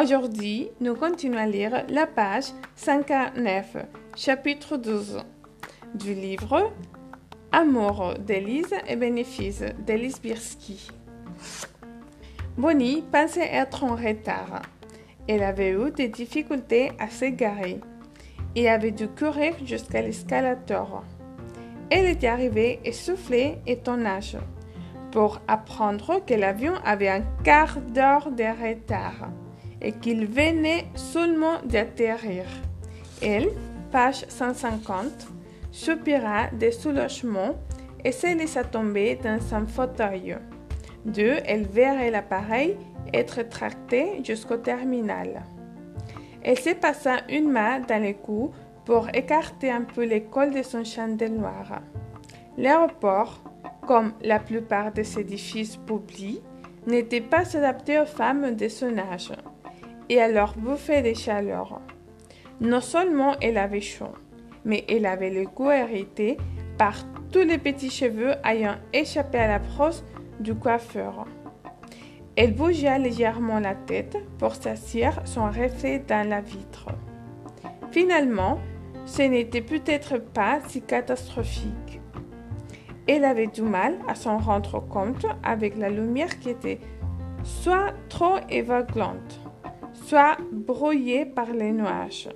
Aujourd'hui, nous continuons à lire la page 59, chapitre 12 du livre Amour d'Élise et bénéfices d'Élise Birsky. Bonnie pensait être en retard. Elle avait eu des difficultés à s'égarer et avait dû courir jusqu'à l'escalator. Elle était arrivée essoufflée et tonnage pour apprendre que l'avion avait un quart d'heure de retard et qu'il venait seulement d'atterrir. Elle, page 150, soupira de soulagement et se laissa tomber dans son fauteuil. Deux, elle verrait l'appareil être tracté jusqu'au terminal. Elle se passa une main dans le cou pour écarter un peu le col de son chandelle noir. L'aéroport, comme la plupart des édifices publics, n'était pas adapté aux femmes de son âge et à leur bouffée de chaleur. Non seulement elle avait chaud, mais elle avait le goût hérité par tous les petits cheveux ayant échappé à la brosse du coiffeur. Elle bougea légèrement la tête pour s'asseoir son reflet dans la vitre. Finalement, ce n'était peut-être pas si catastrophique. Elle avait du mal à s'en rendre compte avec la lumière qui était soit trop évaglante, soit brouillée par les nuages.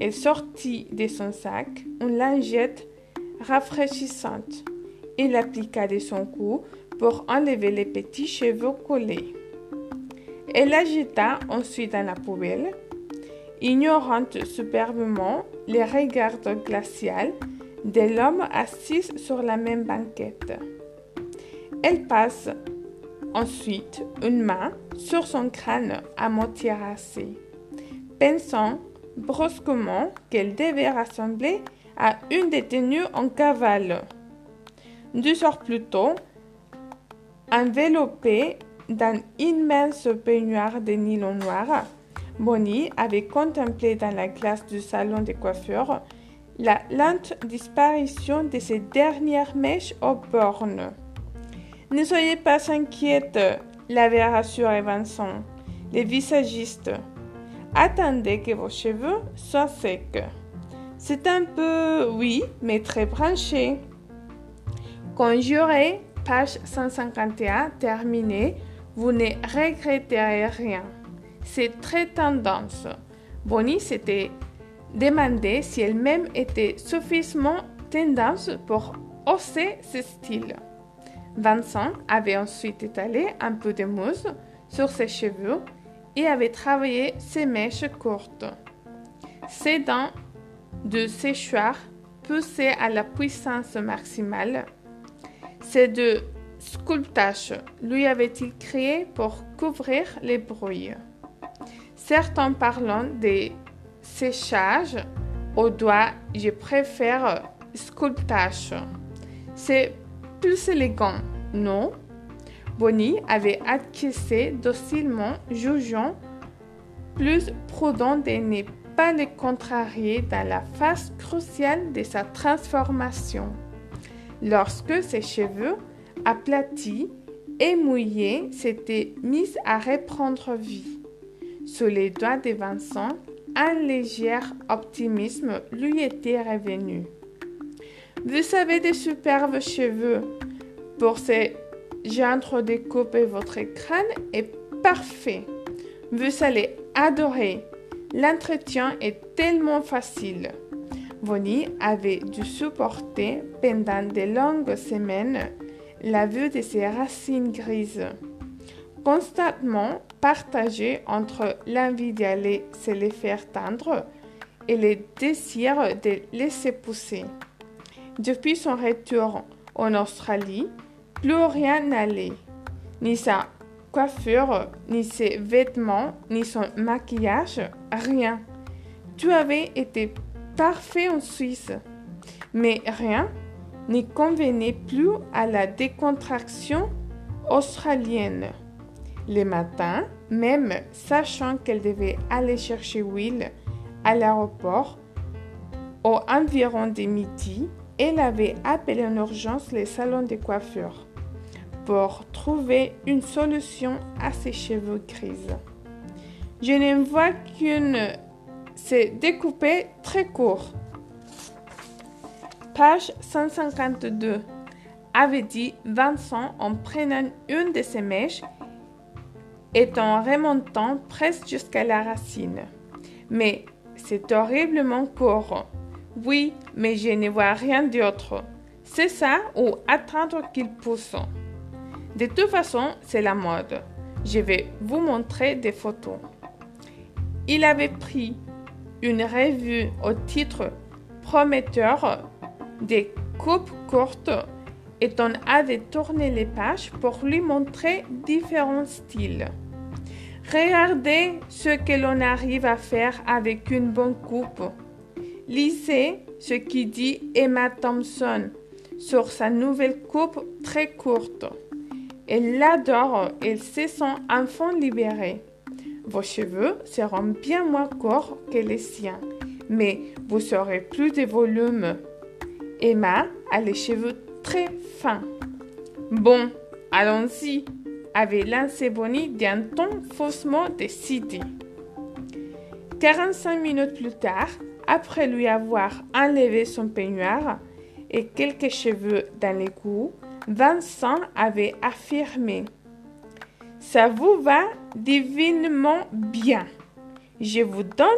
Elle sortit de son sac une lingette rafraîchissante et l'appliqua de son cou pour enlever les petits cheveux collés. Elle la jeta ensuite dans la poubelle, ignorant superbement les regards glaciaux de l'homme assis sur la même banquette. Elle passe ensuite une main sur son crâne à moitié rasé, pensant brusquement qu'elle devait ressembler à une détenue en cavale. Deux heures plus tôt, enveloppée d'un immense peignoir de nylon noir, Bonnie avait contemplé dans la glace du salon de coiffure la lente disparition de ses dernières mèches aux bornes. Ne soyez pas inquiète, l'avait rassuré Vincent, les visagistes. Attendez que vos cheveux soient secs. C'est un peu, oui, mais très branché. Conjuré, page 151 terminée, vous ne regretterez rien. C'est très tendance. Bonnie s'était demandé si elle-même était suffisamment tendance pour hausser ce style. Vincent avait ensuite étalé un peu de mousse sur ses cheveux et avait travaillé ses mèches courtes. Ses dents de séchoir poussées à la puissance maximale. Ces deux sculptages lui avait-il créé pour couvrir les bruits? Certains parlant des séchages au doigt, je préfère sculptage. C'est plus élégant, non Bonnie avait acquiescé docilement, jugeant plus prudent de ne pas le contrarier dans la phase cruciale de sa transformation. Lorsque ses cheveux, aplatis et mouillés, s'étaient mis à reprendre vie. Sous les doigts de Vincent, un léger optimisme lui était revenu. Vous avez de superbes cheveux. Pour ces de découper votre crâne est parfait. Vous allez adorer. L'entretien est tellement facile. Bonnie avait dû supporter pendant de longues semaines la vue de ses racines grises, constamment partagées entre l'envie d'aller se les faire tendre et le désir de laisser pousser. Depuis son retour en Australie, plus rien n'allait, ni sa coiffure, ni ses vêtements, ni son maquillage, rien. Tu avais été parfait en Suisse. Mais rien n'y convenait plus à la décontraction australienne. Les matins, même sachant qu'elle devait aller chercher Will à l'aéroport, au environ des midi, elle avait appelé en urgence les salons de coiffure pour trouver une solution à ses cheveux grises. Je ne vois qu'une s'est découpée très court. Page 152 avait dit Vincent en prenant une de ses mèches et en remontant presque jusqu'à la racine. Mais c'est horriblement court. Oui, mais je ne vois rien d'autre. C'est ça ou attendre qu'il pousse. De toute façon, c'est la mode. Je vais vous montrer des photos. Il avait pris une revue au titre prometteur des coupes courtes et on avait tourné les pages pour lui montrer différents styles. Regardez ce que l'on arrive à faire avec une bonne coupe. Lisez ce qui dit Emma Thompson sur sa nouvelle coupe très courte. Elle l'adore, elle se sent enfant libérée. Vos cheveux seront bien moins courts que les siens, mais vous aurez plus de volume. Emma a les cheveux très fins. Bon, allons-y, avait lancé Bonnie d'un ton faussement décidé. 45 minutes plus tard, après lui avoir enlevé son peignoir et quelques cheveux dans les coups, Vincent avait affirmé ça vous va divinement bien. Je vous donne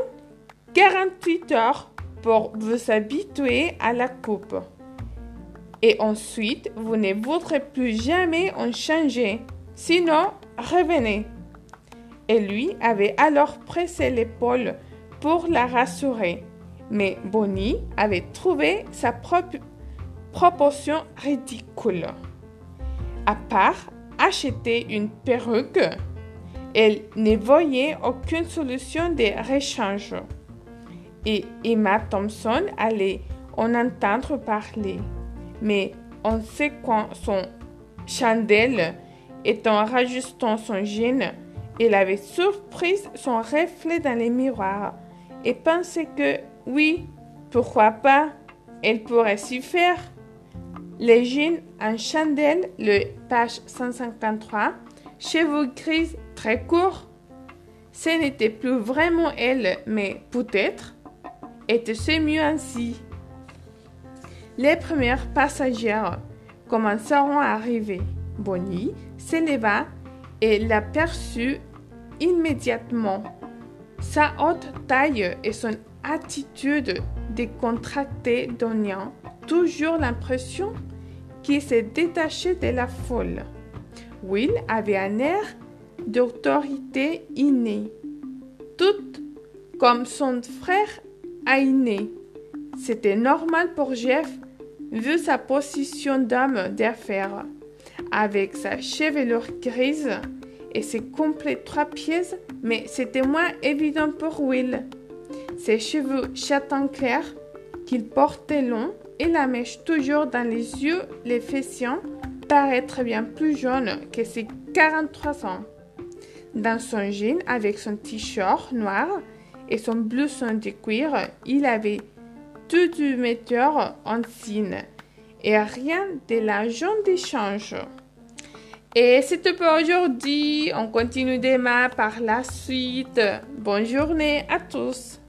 48 heures pour vous habituer à la coupe. Et ensuite, vous ne voudrez plus jamais en changer. Sinon, revenez. Et lui avait alors pressé l'épaule pour la rassurer. Mais Bonnie avait trouvé sa propre proportion ridicule. À part acheter une perruque. Elle ne voyait aucune solution de rechange. Et Emma Thompson allait en entendre parler. Mais en secouant son chandelle et en rajustant son jean, elle avait surpris son reflet dans les miroirs et pensait que oui, pourquoi pas, elle pourrait s'y faire. Les jeans en chandelle, le page 153, cheveux gris très courts. Ce n'était plus vraiment elle, mais peut-être était-ce mieux ainsi. Les premières passagères commenceront à arriver. Bonnie s'éleva et l'aperçut immédiatement. Sa haute taille et son attitude décontractée donnaient toujours l'impression qui s'est détaché de la foule. Will avait un air d'autorité innée, tout comme son frère aîné. C'était normal pour Jeff, vu sa position d'homme d'affaires. Avec sa chevelure grise et ses complets trois pièces, mais c'était moins évident pour Will. Ses cheveux châtain clair qu'il portait longs et la mèche toujours dans les yeux, les fessions paraître bien plus jaune que ses 43 ans. Dans son jean avec son t-shirt noir et son blouson de cuir, il avait tout du metteur en signe et rien de l'argent d'échange. Et tout pour aujourd'hui. On continue demain par la suite. Bonne journée à tous.